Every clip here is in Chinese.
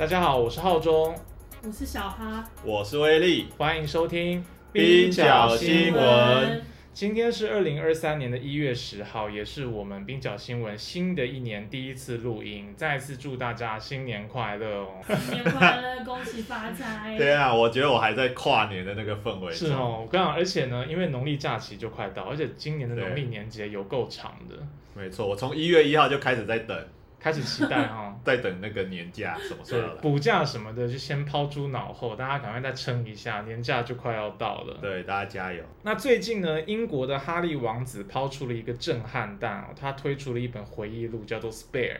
大家好，我是浩中，我是小哈，我是威力，欢迎收听冰角新闻。今天是二零二三年的一月十号，也是我们冰角新闻新的一年第一次录音。再次祝大家新年快乐哦！新年快乐，恭喜发财！对啊，我觉得我还在跨年的那个氛围。是哦，我刚刚而且呢，因为农历假期就快到，而且今年的农历年节有够长的。没错，我从一月一号就开始在等。开始期待哈，在等那个年假什么时候来？补假什么的就先抛诸脑后，大家赶快再撑一下，年假就快要到了。对，大家加油。那最近呢，英国的哈利王子抛出了一个震撼弹哦，他推出了一本回忆录，叫做《Spare》。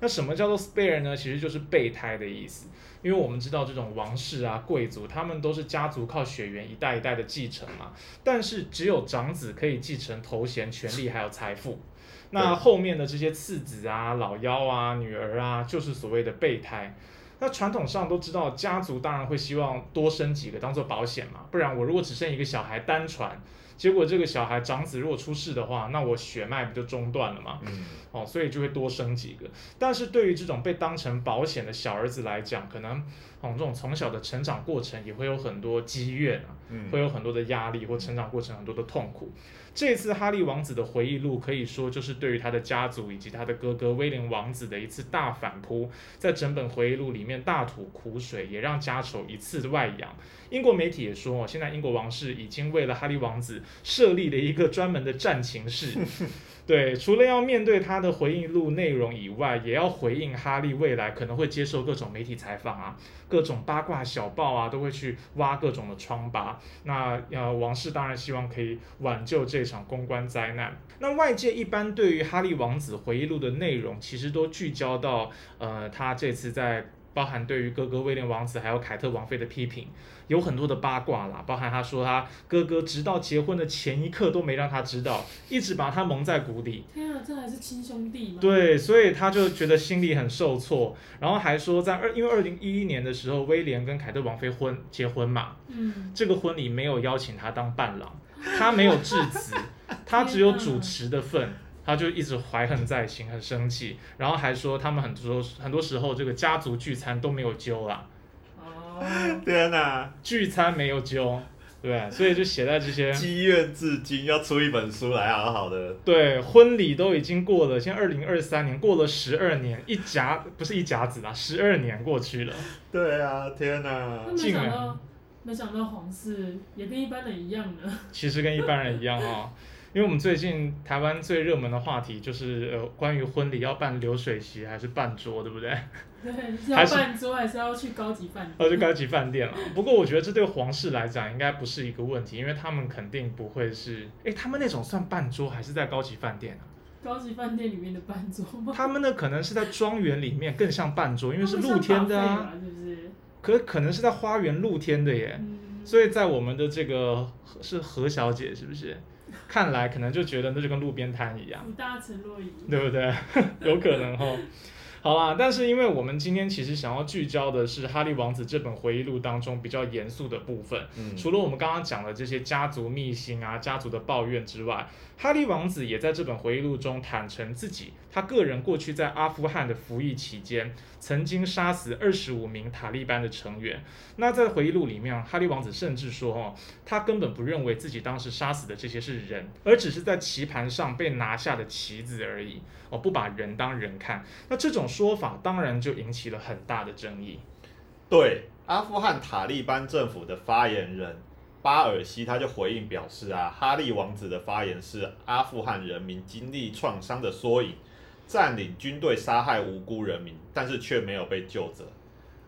那什么叫做 Spare 呢？其实就是备胎的意思。因为我们知道这种王室啊、贵族，他们都是家族靠血缘一代一代的继承嘛，但是只有长子可以继承头衔、权力还有财富。那后面的这些次子啊、老幺啊、女儿啊，就是所谓的备胎。那传统上都知道，家族当然会希望多生几个当做保险嘛，不然我如果只剩一个小孩单传，结果这个小孩长子如果出事的话，那我血脉不就中断了吗？嗯，哦，所以就会多生几个。但是对于这种被当成保险的小儿子来讲，可能哦这种从小的成长过程也会有很多积怨啊，会有很多的压力或成长过程很多的痛苦。这次哈利王子的回忆录可以说就是对于他的家族以及他的哥哥威廉王子的一次大反扑，在整本回忆录里面大吐苦水，也让家丑一次外扬。英国媒体也说，哦，现在英国王室已经为了哈利王子设立了一个专门的战情室。对，除了要面对他的回忆录内容以外，也要回应哈利未来可能会接受各种媒体采访啊，各种八卦小报啊，都会去挖各种的疮疤。那呃，王室当然希望可以挽救这场公关灾难。那外界一般对于哈利王子回忆录的内容，其实都聚焦到呃，他这次在。包含对于哥哥威廉王子还有凯特王妃的批评，有很多的八卦啦。包含他说他哥哥直到结婚的前一刻都没让他知道，一直把他蒙在鼓里。天啊，这还是亲兄弟吗？对，所以他就觉得心里很受挫。然后还说在二，因为二零一一年的时候，威廉跟凯特王妃婚结婚嘛，嗯，这个婚礼没有邀请他当伴郎，他没有致辞，他只有主持的份。他就一直怀恨在心，很生气，然后还说他们很多很多时候这个家族聚餐都没有揪啦。哦，天哪，聚餐没有揪，对，所以就写在这些积怨至今，要出一本书来好好的。对，婚礼都已经过了，现在二零二三年过了十二年，一甲不是一甲子啦，十二年过去了。对啊，天哪，没想到，没想到皇室也跟一般人一样呢。其实跟一般人一样哈。因为我们最近台湾最热门的话题就是呃，关于婚礼要办流水席还是办桌，对不对？对，要办桌还是要去高级饭店？要去高级饭店了。不过我觉得这对皇室来讲应该不是一个问题，因为他们肯定不会是，哎，他们那种算办桌还是在高级饭店啊？高级饭店里面的办桌吗？他们呢可能是在庄园里面更像办桌，因为是露天的啊，是不是？可可能是在花园露天的耶，所以在我们的这个是何小姐是不是？看来可能就觉得那就跟路边摊一样，对不对？有可能哈。好啦，但是因为我们今天其实想要聚焦的是《哈利王子》这本回忆录当中比较严肃的部分。嗯，除了我们刚刚讲的这些家族秘辛啊、家族的抱怨之外，哈利王子也在这本回忆录中坦诚自己，他个人过去在阿富汗的服役期间，曾经杀死二十五名塔利班的成员。那在回忆录里面，哈利王子甚至说，哦，他根本不认为自己当时杀死的这些是人，而只是在棋盘上被拿下的棋子而已。哦，不把人当人看，那这种说法当然就引起了很大的争议。对，阿富汗塔利班政府的发言人巴尔西他就回应表示啊，哈利王子的发言是阿富汗人民经历创伤的缩影，占领军队杀害无辜人民，但是却没有被救责。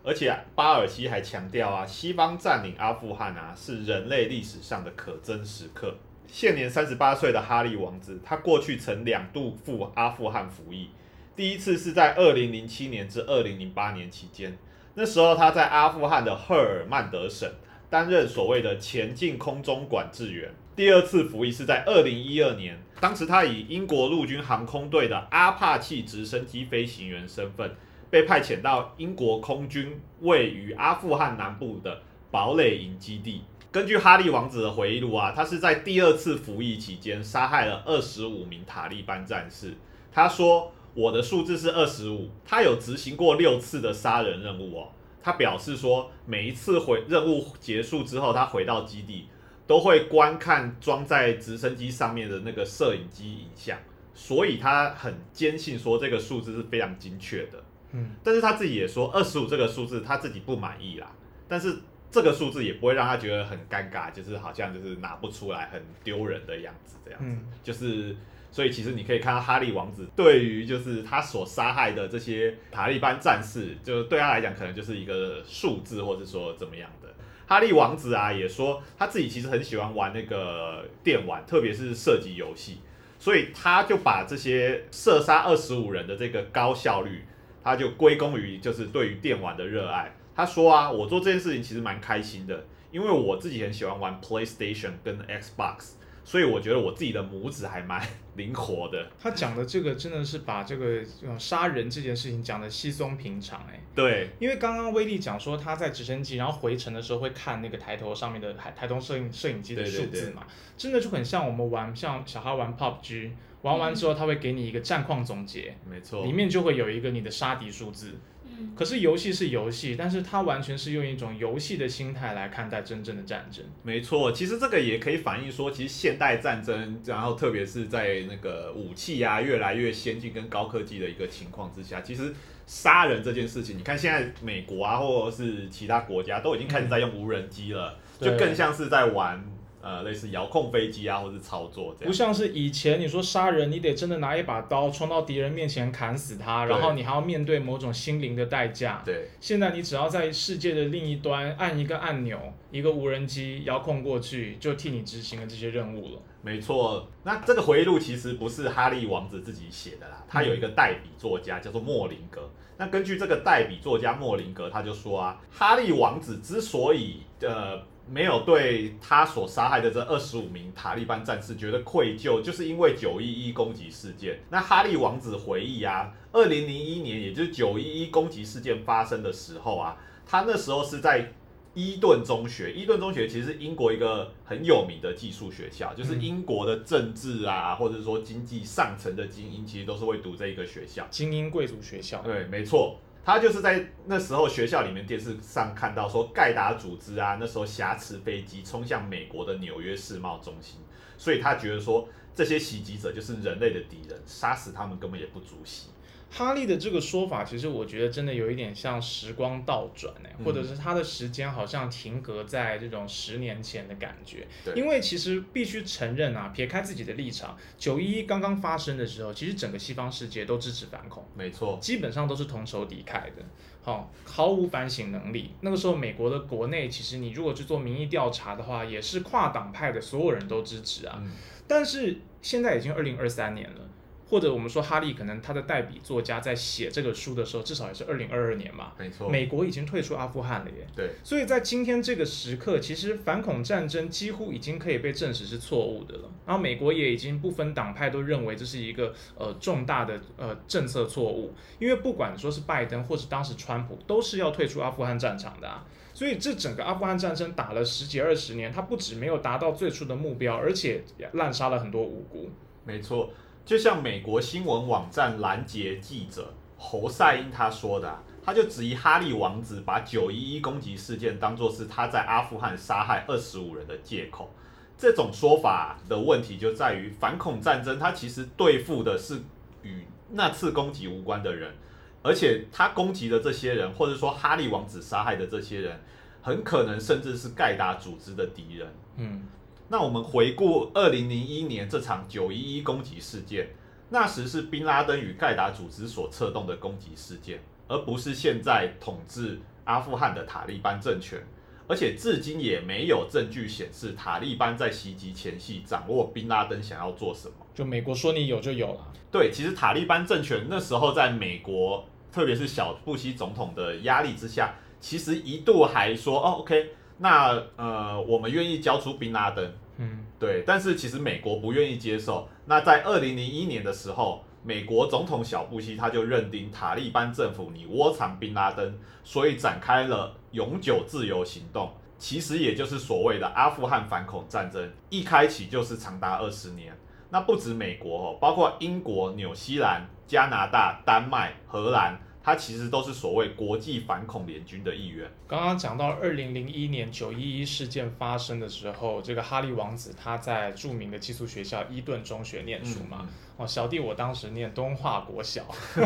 而且巴尔西还强调啊，西方占领阿富汗啊，是人类历史上的可憎时刻。现年三十八岁的哈利王子，他过去曾两度赴阿富汗服役。第一次是在二零零七年至二零零八年期间，那时候他在阿富汗的赫尔曼德省担任所谓的前进空中管制员。第二次服役是在二零一二年，当时他以英国陆军航空队的阿帕奇直升机飞行员身份，被派遣到英国空军位于阿富汗南部的堡垒营基地。根据哈利王子的回忆录啊，他是在第二次服役期间杀害了二十五名塔利班战士。他说：“我的数字是二十五，他有执行过六次的杀人任务哦。他表示说，每一次回任务结束之后，他回到基地都会观看装在直升机上面的那个摄影机影像，所以他很坚信说这个数字是非常精确的。嗯，但是他自己也说，二十五这个数字他自己不满意啦。但是这个数字也不会让他觉得很尴尬，就是好像就是拿不出来很丢人的样子这样子。嗯就是所以其实你可以看到哈利王子对于就是他所杀害的这些塔利班战士，就对他来讲可能就是一个数字，或者说怎么样的。哈利王子啊也说他自己其实很喜欢玩那个电玩，特别是射击游戏，所以他就把这些射杀二十五人的这个高效率，他就归功于就是对于电玩的热爱。他说啊，我做这件事情其实蛮开心的，因为我自己很喜欢玩 PlayStation 跟 Xbox，所以我觉得我自己的拇指还蛮 灵活的。他讲的这个真的是把这个呃杀人这件事情讲的稀松平常哎，对，因为刚刚威力讲说他在直升机然后回程的时候会看那个抬头上面的台台东摄影摄影机的数字嘛，真的就很像我们玩像小孩玩 PUBG，玩完之后他会给你一个战况总结，没错。里，面就会有一个你的杀敌数字。嗯，可是游戏是游戏，但是它完全是用一种游戏的心态来看待真正的战争。没错。其实这个也可以反映说，其实现代战争，然后特别是在那个武器啊越来越先进跟高科技的一个情况之下，其实杀人这件事情，你看现在美国啊，或者是其他国家都已经开始在用无人机了，对就更像是在玩呃类似遥控飞机啊，或是操作这样。不像是以前你说杀人，你得真的拿一把刀冲到敌人面前砍死他，然后你还要面对某种心灵的代价。对，现在你只要在世界的另一端按一个按钮，一个无人机遥控过去，就替你执行了这些任务了。没错，那这个回忆录其实不是哈利王子自己写的啦，他有一个代笔作家叫做莫林格。那根据这个代笔作家莫林格，他就说啊，哈利王子之所以呃没有对他所杀害的这二十五名塔利班战士觉得愧疚，就是因为九一一攻击事件。那哈利王子回忆啊，二零零一年，也就是九一一攻击事件发生的时候啊，他那时候是在伊顿中学，伊顿中学其实是英国一个很有名的寄宿学校，就是嗯英国的政治啊，或者说经济上层的精英，其实都是会读这一个学校。精英贵族学校，对，没错，他就是在那时候学校里面电视上看到说盖达组织啊，那时候挟持飞机冲向美国的纽约世贸中心，所以他觉得说这些袭击者就是人类的敌人，杀死他们根本也不足惜。哈利的这个说法，其实我觉得真的有一点像时光倒转哎、嗯或者是他的时间好像停格在这种十年前的感觉。对因为其实必须承认啊，撇开自己的立场，九一一刚刚发生的时候，其实整个西方世界都支持反恐，没错，基本上都是同仇敌忾的。好、毫无反省能力。那个时候，美国的国内其实你如果去做民意调查的话，也是跨党派的所有人都支持啊。嗯，但是现在已经二零二三年了，或者我们说哈利可能他的代笔作家在写这个书的时候，至少也是二零二二年嘛。没错，美国已经退出阿富汗了耶，对，所以在今天这个时刻，其实反恐战争几乎已经可以被证实是错误的了。然后美国也已经不分党派都认为这是一个呃重大的呃政策错误，因为不管说是拜登或是当时川普，都是要退出阿富汗战场的啊。所以这整个阿富汗战争打了十几二十年，它不止没有达到最初的目标，而且滥杀了很多无辜。没错，就像美国新闻网站拦截记者侯赛因他说的、他就质疑哈利王子把九一一攻击事件当作是他在阿富汗杀害二十五人的借口。这种说法的问题就在于，反恐战争它其实对付的是与那次攻击无关的人，而且他攻击的这些人，或者说哈利王子杀害的这些人，很可能甚至是盖达组织的敌人。嗯，那我们回顾二零零一年这场九一一攻击事件，那时是宾拉登与盖达组织所策动的攻击事件，而不是现在统治阿富汗的塔利班政权。而且至今也没有证据显示塔利班在袭击前夕掌握宾拉登想要做什么。就美国说你有就有了。对，其实塔利班政权那时候在美国，特别是小布希总统的压力之下，其实一度还说哦，OK，那呃，我们愿意交出宾拉登。嗯，对，但是其实美国不愿意接受。那在二零零一年的时候，美国总统小布希他就认定塔利班政府你窝藏宾拉登，所以展开了永久自由行动。其实也就是所谓的阿富汗反恐战争，一开启就是长达二十年。那不止美国哦，包括英国、纽西兰、加拿大、丹麦、荷兰，它其实都是所谓国际反恐联军的一员。刚刚讲到二零零一年九一一事件发生的时候，这个哈利王子他在著名的寄宿学校伊顿中学念书嘛。嗯哦，小弟我当时念东华国小，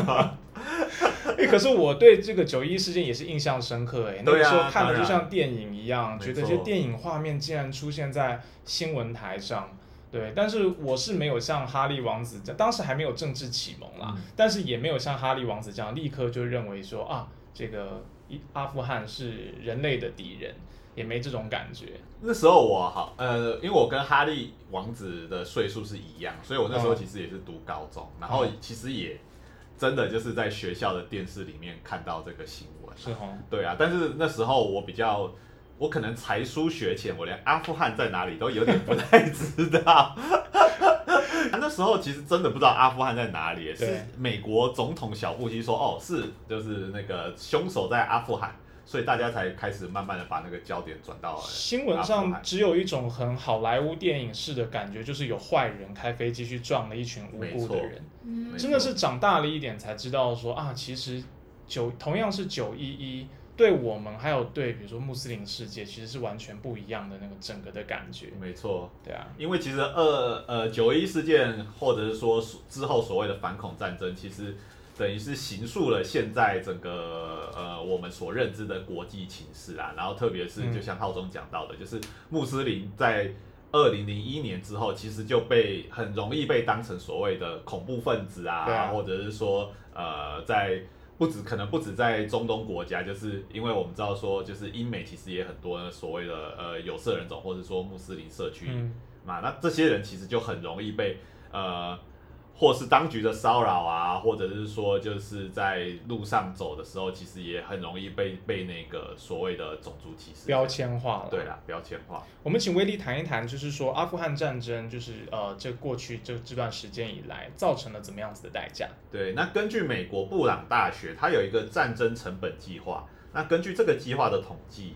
哎、可是我对这个九一一事件也是印象深刻哎，那个时候看的就像电影一样，没觉得这些电影画面竟然出现在新闻台上。对，但是我是没有像哈利王子这样，当时还没有政治启蒙啦，嗯但是也没有像哈利王子这样立刻就认为说啊，这个一阿富汗是人类的敌人，也没这种感觉。那时候我好，呃，因为我跟哈利王子的岁数是一样，所以我那时候嗯其实也是读高中，然后其实也真的就是在学校的电视里面看到这个新闻。是哦，对啊，但是那时候我比较，我可能才疏学浅，我连阿富汗在哪里都有点不太知道。那时候其实真的不知道阿富汗在哪里，是美国总统小布希说，哦，是就是那个凶手在阿富汗，所以大家才开始慢慢的把那个焦点转到了新闻上只有一种很好莱坞电影式的感觉，就是有坏人开飞机去撞了一群无辜的人。真的是长大了一点才知道说啊，其实九同样是九一一，对我们还有对比如说穆斯林世界，其实是完全不一样的那个整个的感觉。没错，对啊，因为其实二呃九一事件，或者是说之后所谓的反恐战争，其实等于是形塑了现在整个呃我们所认知的国际情势啊。然后特别是嗯就像浩中讲到的，就是穆斯林在二零零一年之后，其实就被很容易被当成所谓的恐怖分子啊，啊或者是说呃在。不止可能不止在中东国家，就是因为我们知道说，就是英美其实也很多所谓的呃有色人种，或者说穆斯林社区嗯，嘛，那这些人其实就很容易被呃，或是当局的骚扰啊，或者是说就是在路上走的时候，其实也很容易被被那个所谓的种族歧视标。签化了。对啦，标签化。我们请威利谈一谈，就是说阿富汗战争，就是呃，这过去这这段时间以来造成了怎么样子的代价？对，那根据美国布朗大学，它有一个战争成本计划。那根据这个计划的统计，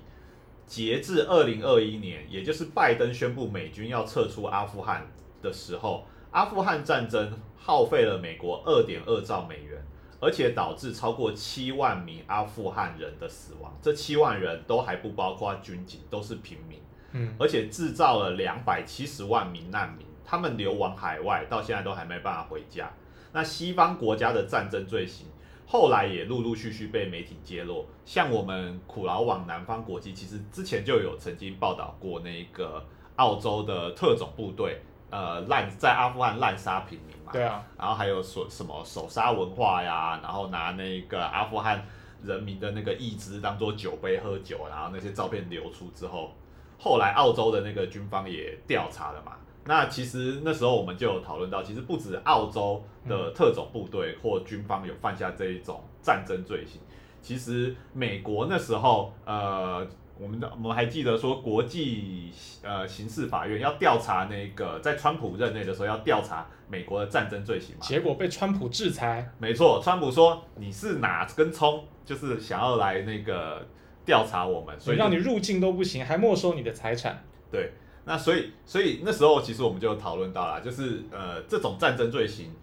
截至二零二一年，也就是拜登宣布美军要撤出阿富汗的时候，阿富汗战争耗费了美国二点二兆美元，而且导致超过七万名阿富汗人的死亡。这七万人都还不包括军警，都是平民。嗯，而且制造了两百七十万名难民，他们流亡海外，到现在都还没办法回家。那西方国家的战争罪行，后来也陆陆续续被媒体揭露。像我们苦劳网南方国际，其实之前就有曾经报道过那个澳洲的特种部队，呃，滥在阿富汗滥杀平民嘛。对啊，然后还有所什么手杀文化呀，然后拿那个阿富汗人民的那个义肢当做酒杯喝酒，然后那些照片流出之后，后来澳洲的那个军方也调查了嘛。那其实那时候我们就有讨论到，其实不止澳洲的特种部队或军方有犯下这一种战争罪行，其实美国那时候呃。我们的我们还记得说，国际呃刑事法院要调查那个在川普任内的时候要调查美国的战争罪行嘛？结果被川普制裁。没错，川普说你是哪根葱，就是想要来那个调查我们，所以就所以让你入境都不行，还没收你的财产。对。那所以所以那时候其实我们就讨论到了，就是呃这种战争罪行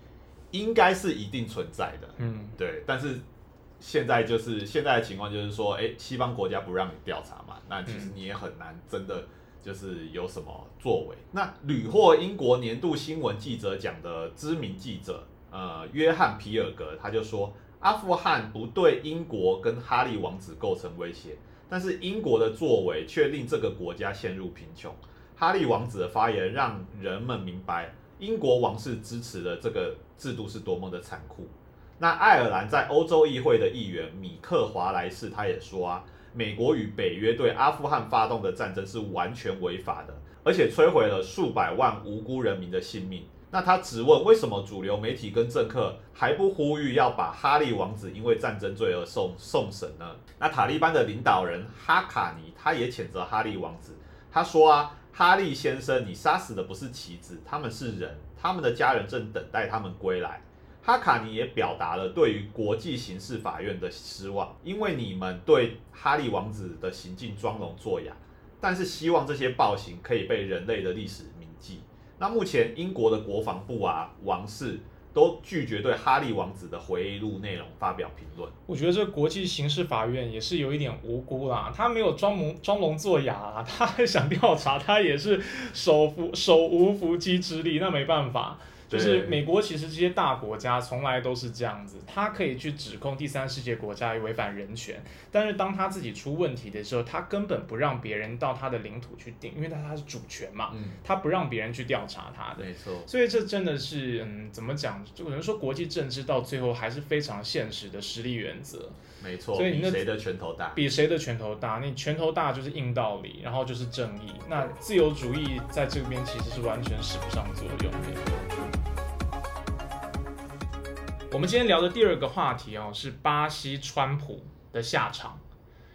应该是一定存在的，嗯，对。但是现在就是现在的情况就是说，哎，西方国家不让你调查嘛，那其实你也很难真的就是有什么作为。那屡获英国年度新闻记者奖的知名记者，呃，约翰皮尔格他就说，阿富汗不对英国跟哈利王子构成威胁，但是英国的作为却令这个国家陷入贫穷。哈利王子的发言让人们明白，英国王室支持的这个制度是多么的残酷。那爱尔兰在欧洲议会的议员米克华莱士他也说啊，美国与北约对阿富汗发动的战争是完全违法的，而且摧毁了数百万无辜人民的性命。那他质问为什么主流媒体跟政客还不呼吁要把哈利王子因为战争罪而送送审呢？那塔利班的领导人哈卡尼他也谴责哈利王子，他说啊，哈利先生，你杀死的不是棋子，他们是人，他们的家人正等待他们归来。哈卡尼也表达了对于国际刑事法院的失望，因为你们对哈利王子的行径装聋作哑，但是希望这些暴行可以被人类的历史铭记。那目前英国的国防部啊、王室都拒绝对哈利王子的回忆录内容发表评论。我觉得这国际刑事法院也是有一点无辜啦，他没有装聋装聋作哑啊，他还想调查，他也是手扶手无缚鸡之力，那没办法。就是美国其实这些大国家从来都是这样子，他可以去指控第三世界国家违反人权，但是当他自己出问题的时候，他根本不让别人到他的领土去定，因为他他是主权嘛，嗯，他不让别人去调查他的。没错，所以这真的是，嗯，怎么讲？就可能说国际政治到最后还是非常现实的实力原则，没错，所以你那比谁的拳头大？比谁的拳头大。你拳头大就是硬道理，然后就是正义。那自由主义在这边其实是完全使不上作用的。我们今天聊的第二个话题哦，是巴西川普的下场。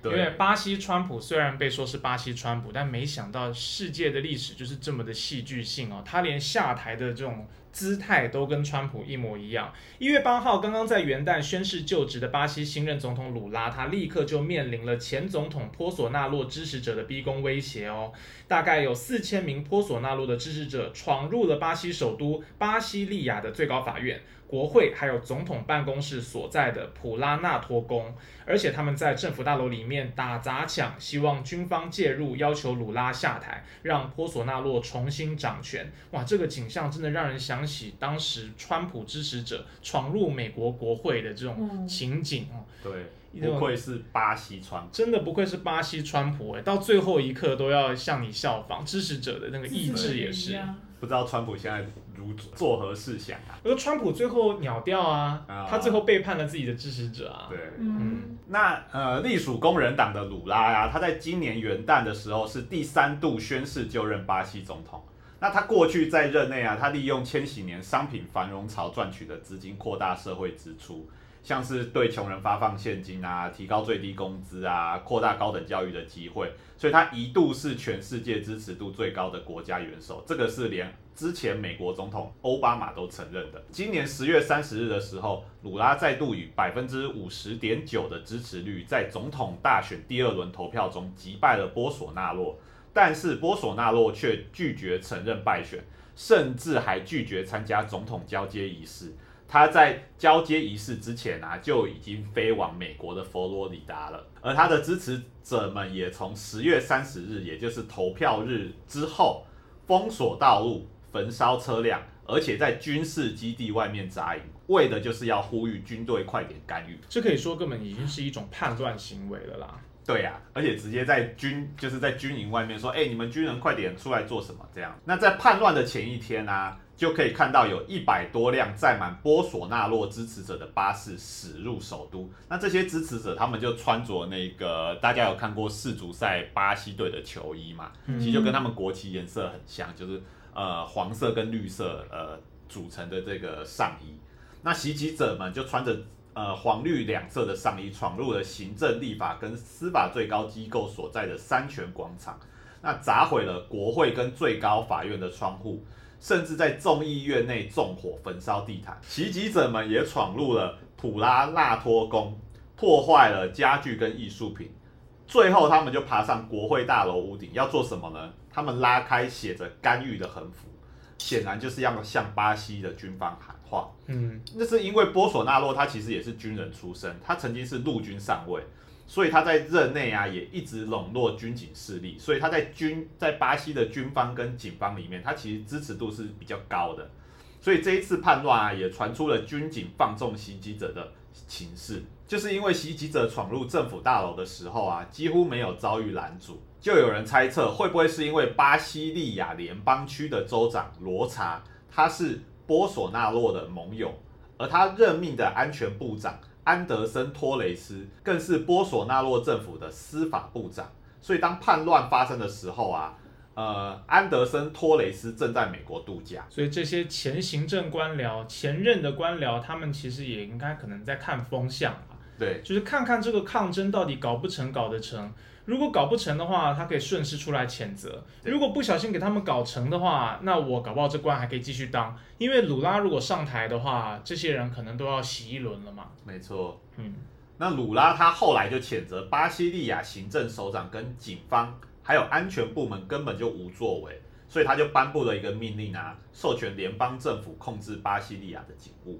因为，巴西川普虽然被说是巴西川普，但没想到世界的历史就是这么的戏剧性哦，他连下台的这种姿态都跟川普一模一样。一月八号，刚刚在元旦宣誓就职的巴西新任总统鲁拉，他立刻就面临了前总统波索纳洛支持者的逼宫威胁哦。大概有四千名波索纳洛的支持者闯入了巴西首都巴西利亚的最高法院。国会还有总统办公室所在的普拉纳托宫，而且他们在政府大楼里面打砸抢，希望军方介入，要求鲁拉下台，让波索纳洛重新掌权。哇，这个景象真的让人想起当时川普支持者闯入美国国会的这种嗯情景哦。对，不愧是巴西川普。真的不愧是巴西川普哎，到最后一刻都要向你效仿，支持者的那个意志也是。不知道川普现在如作何事想啊？我说川普最后鸟掉啊，啊他最后背叛了自己的支持者啊。对，嗯，那呃，隶属工人党的鲁拉呀、他在今年元旦的时候是第三度宣誓就任巴西总统。那他过去在任内啊，他利用千禧年商品繁荣潮赚取的资金扩大社会支出，像是对穷人发放现金啊，提高最低工资啊，扩大高等教育的机会，所以他一度是全世界支持度最高的国家元首，这个是连之前美国总统奥巴马都承认的。今年十月三十日的时候，鲁拉再度以百分之五十点九的支持率，在总统大选第二轮投票中击败了波索纳洛，但是波索纳洛却拒绝承认败选，甚至还拒绝参加总统交接仪式。他在交接仪式之前啊，就已经飞往美国的佛罗里达了。而他的支持者们也从十月三十日，也就是投票日之后，封锁道路、焚烧车辆，而且在军事基地外面扎营，为的就是要呼吁军队快点干预。这可以说根本已经是一种叛乱行为了啦。对呀、而且直接在军就是在军营外面说，哎、你们军人快点出来做什么？这样。那在叛乱的前一天啊，就可以看到有一百多辆载满波索纳洛支持者的巴士驶入首都。那这些支持者他们就穿着那个大家有看过世足赛巴西队的球衣嘛，嗯其实就跟他们国旗颜色很像，就是呃黄色跟绿色呃组成的这个上衣。那袭击者们就穿着呃黄绿两色的上衣，闯入了行政、立法跟司法最高机构所在的三权广场，那砸毁了国会跟最高法院的窗户，甚至在众议院内纵火焚烧地毯。袭击者们也闯入了普拉纳托宫，破坏了家具跟艺术品。最后，他们就爬上国会大楼屋顶，要做什么呢？他们拉开写着“干预”的横幅，显然就是要向巴西的军方喊话。嗯，那是因为波索纳洛他其实也是军人出身，他曾经是陆军上尉，所以他在任内啊也一直笼络军警势力，所以他在军在巴西的军方跟警方里面，他其实支持度是比较高的。所以这一次叛乱啊，也传出了军警放纵袭击者的情势，就是因为袭击者闯入政府大楼的时候啊，几乎没有遭遇拦阻，就有人猜测会不会是因为巴西利亚联邦区的州长罗查，他是波索纳洛的盟友，而他任命的安全部长安德森托雷斯更是波索纳洛政府的司法部长，所以当叛乱发生的时候啊。呃，安德森托雷斯正在美国度假，所以这些前行政官僚、前任的官僚，他们其实也应该可能在看风向啊，对，就是看看这个抗争到底搞不成、搞得成。如果搞不成的话，他可以顺势出来谴责；如果不小心给他们搞成的话，那我搞不好这官还可以继续当。因为鲁拉如果上台的话，这些人可能都要洗一轮了嘛。没错。嗯，那鲁拉他后来就谴责巴西利亚行政首长跟警方还有安全部门根本就无作为，所以他就颁布了一个命令啊，授权联邦政府控制巴西利亚的警务。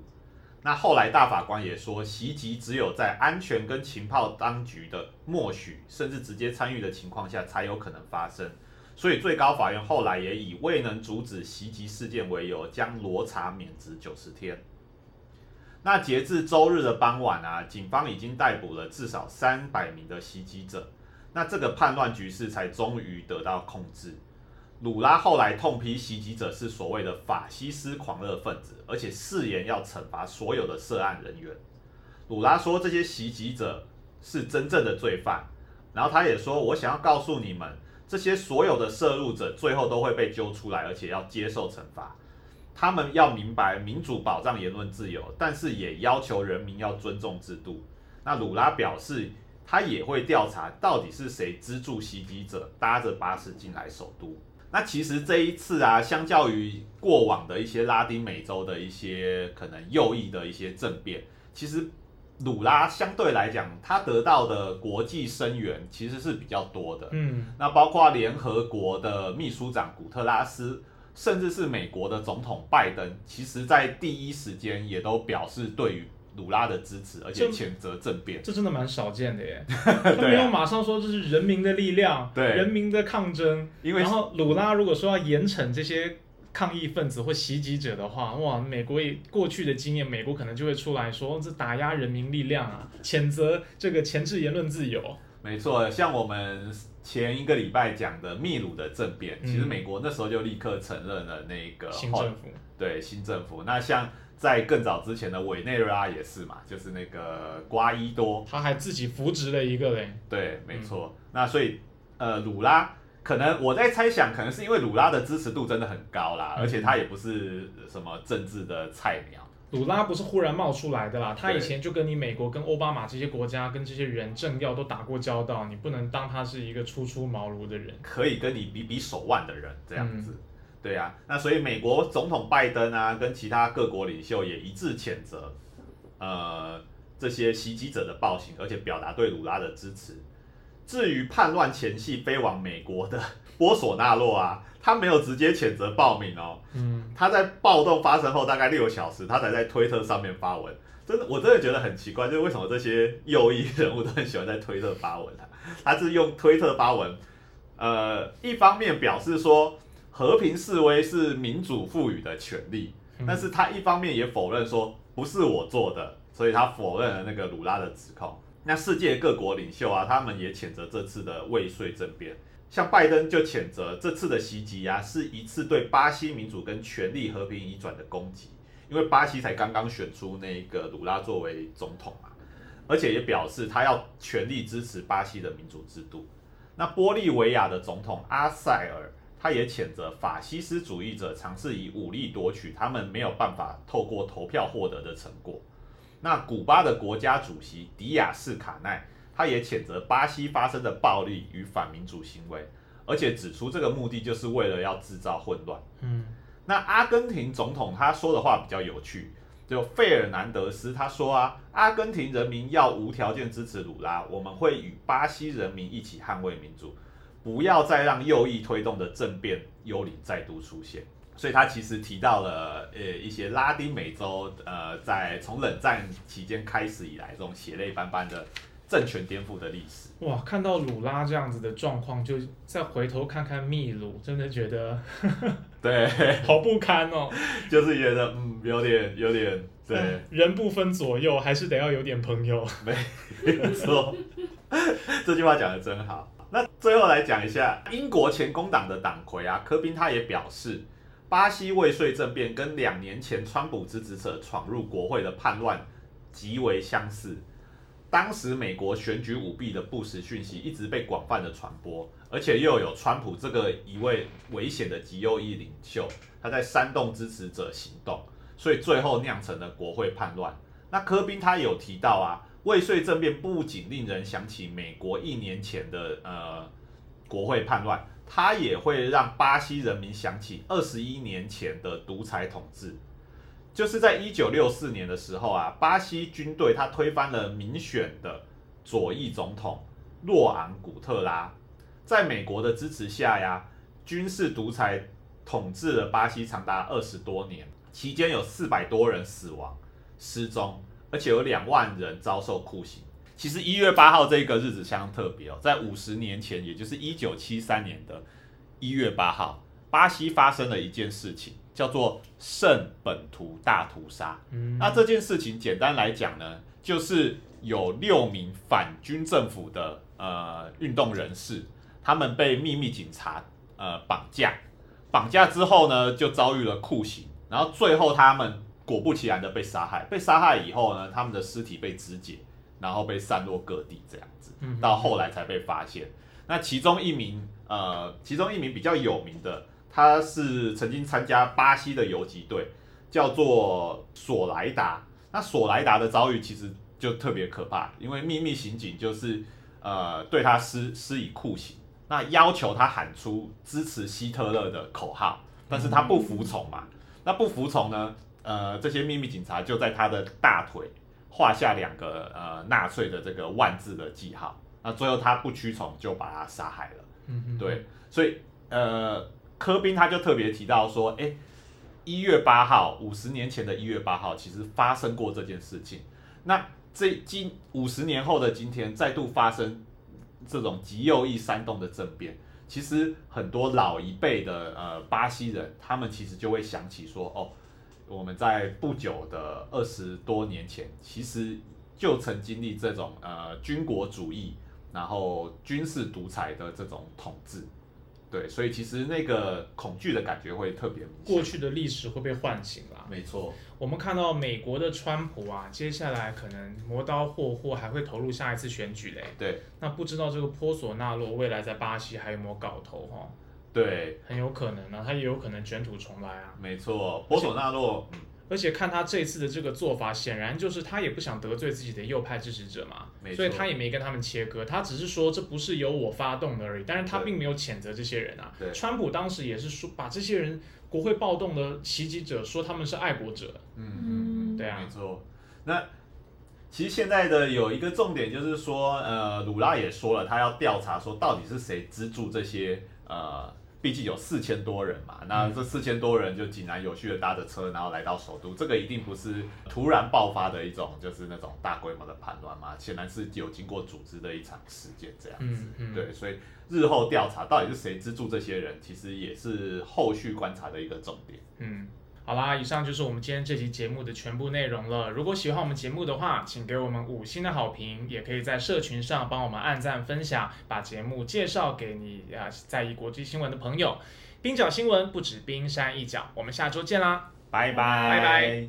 那后来大法官也说，袭击只有在安全跟情报当局的默许甚至直接参与的情况下才有可能发生。所以最高法院后来也以未能阻止袭击事件为由，将罗查免职九十天。那截至周日的傍晚啊，警方已经逮捕了至少三百名的袭击者，那这个叛乱局势才终于得到控制。鲁拉后来痛批袭击者是所谓的法西斯狂热分子，而且誓言要惩罚所有的涉案人员。鲁拉说这些袭击者是真正的罪犯，然后他也说：“我想要告诉你们，这些所有的涉入者最后都会被揪出来，而且要接受惩罚。他们要明白，民主保障言论自由，但是也要求人民要尊重制度。”那鲁拉表示，他也会调查到底是谁资助袭击者搭着巴士进来首都。那其实这一次啊，相较于过往的一些拉丁美洲的一些可能右翼的一些政变，其实鲁拉相对来讲，他得到的国际声援其实是比较多的。嗯，那包括联合国的秘书长古特拉斯，甚至是美国的总统拜登，其实在第一时间也都表示对于鲁拉的支持，而且就谴责政变。这真的蛮少见的耶。他没有马上说这是人民的力量，对人民的抗争。因为然后鲁拉如果说要严惩这些抗议分子或袭击者的话，哇，美国也过去的经验，美国可能就会出来说哦这打压人民力量啊，谴责这个前置言论自由。没错，像我们前一个礼拜讲的秘鲁的政变，嗯其实美国那时候就立刻承认了那个新政府，对新政府。那像在更早之前的委内瑞拉也是嘛，就是那个瓜伊多，他还自己扶植了一个嘞，对，没错。那所以呃，鲁拉可能我在猜想，可能是因为鲁拉的支持度真的很高啦，嗯而且他也不是什么政治的菜鸟。鲁拉不是忽然冒出来的啦，他以前就跟你美国、跟奥巴马这些国家、跟这些人政要都打过交道，你不能当他是一个初出茅庐的人。可以跟你比比手腕的人这样子。对啊，那所以美国总统拜登啊，跟其他各国领袖也一致谴责，呃，这些袭击者的暴行，而且表达对鲁拉的支持。至于叛乱前夕飞往美国的波索纳洛啊，他没有直接谴责暴民哦，嗯，他在暴动发生后大概六小时，他才在推特上面发文。真的，我真的觉得很奇怪，就是为什么这些右翼人物都很喜欢在推特发文啊？他是用推特发文，呃，一方面表示说和平示威是民主赋予的权利，嗯但是他一方面也否认说不是我做的，所以他否认了那个鲁拉的指控。那世界各国领袖啊，他们也谴责这次的未遂政变。像拜登就谴责这次的袭击啊，是一次对巴西民主跟权力和平移转的攻击，因为巴西才刚刚选出那个鲁拉作为总统嘛，而且也表示他要全力支持巴西的民主制度。那玻利维亚的总统阿塞尔，他也谴责法西斯主义者尝试以武力夺取他们没有办法透过投票获得的成果。那古巴的国家主席迪亚士卡奈，他也谴责巴西发生的暴力与反民主行为，而且指出这个目的就是为了要制造混乱。嗯，那阿根廷总统他说的话比较有趣，就费尔南德斯他说啊，阿根廷人民要无条件支持鲁拉，我们会与巴西人民一起捍卫民主，不要再让右翼推动的政变幽灵再度出现。所以他其实提到了呃一些拉丁美洲呃在从冷战期间开始以来这种血泪斑斑的政权颠覆的历史。哇，看到鲁拉这样子的状况，就再回头看看秘鲁，真的觉得 对，好不堪哦。就是觉得嗯有点有点对。人不分左右，还是得要有点朋友。没错，这句话讲的真好。那最后来讲一下英国前工党的党魁啊，科宾他也表示，巴西未遂政变跟两年前川普支持者闯入国会的叛乱极为相似。当时美国选举舞弊的不实讯息一直被广泛的传播，而且又有川普这个一位危险的极右翼领袖，他在煽动支持者行动，所以最后酿成了国会叛乱。那科宾他有提到啊，未遂政变不仅令人想起美国一年前的呃国会叛乱，它也会让巴西人民想起二十一年前的独裁统治。就是在一九六四年的时候啊，巴西军队他推翻了民选的左翼总统洛昂古特拉，在美国的支持下呀，军事独裁统治了巴西长达二十多年，期间有四百多人死亡、失踪，而且有两万人遭受酷刑。其实一月八号这个日子相当特别哦，在五十年前，也就是一九七三年的一月八号，巴西发生了一件事情，叫做圣本图大屠杀。嗯那这件事情简单来讲呢，就是有六名反军政府的呃运动人士，他们被秘密警察呃绑架，绑架之后呢，就遭遇了酷刑，然后最后他们果不其然的被杀害。被杀害以后呢，他们的尸体被肢解，然后被散落各地，这样子嗯，到后来才被发现。那其中一名呃，其中一名比较有名的，他是曾经参加巴西的游击队，叫做索莱达。那索莱达的遭遇其实就特别可怕，因为秘密刑警就是呃对他施施以酷刑，那要求他喊出支持希特勒的口号，但是他不服从嘛。那不服从呢，呃，这些秘密警察就在他的大腿画下两个呃纳粹的这个万字的记号。那最后他不屈从，就把他杀害了。对，所以呃，科宾他就特别提到说，哎，一月八号，五十年前的一月八号，其实发生过这件事情。那这今五十年后的今天，再度发生这种极右翼煽动的政变，其实很多老一辈的呃巴西人，他们其实就会想起说，哦，我们在不久的二十多年前，其实就曾经历这种呃军国主义，然后军事独裁的这种统治。对，所以其实那个恐惧的感觉会特别明显。过去的历史会被唤醒啦。没错，我们看到美国的川普啊，接下来可能磨刀霍霍，还会投入下一次选举嘞。对那不知道这个波索纳洛未来在巴西还有没有搞头哈？对，很有可能啊，他也有可能卷土重来啊。没错。博索纳洛，嗯，而且看他这次的这个做法，显然就是他也不想得罪自己的右派支持者嘛，所以他也没跟他们切割，他只是说这不是由我发动的而已，但是他并没有谴责这些人啊。对川普当时也是说把这些人国会暴动的袭击者说他们是爱国者，嗯嗯，对啊没，错。那其实现在的有一个重点就是说，呃，鲁拉也说了，他要调查说到底是谁资助这些呃。毕竟有四千多人嘛，那这四千多人就井然有序的搭着车，然后来到首都，这个一定不是突然爆发的一种，就是那种大规模的叛乱嘛，显然是有经过组织的一场事件这样子。嗯嗯，对，所以日后调查到底是谁资助这些人，其实也是后续观察的一个重点。嗯，好啦，以上就是我们今天这期节目的全部内容了。如果喜欢我们节目的话，请给我们五星的好评，也可以在社群上帮我们按赞分享，把节目介绍给你啊在意国际新闻的朋友。冰角新闻不止冰山一角，我们下周见啦。拜拜，拜拜。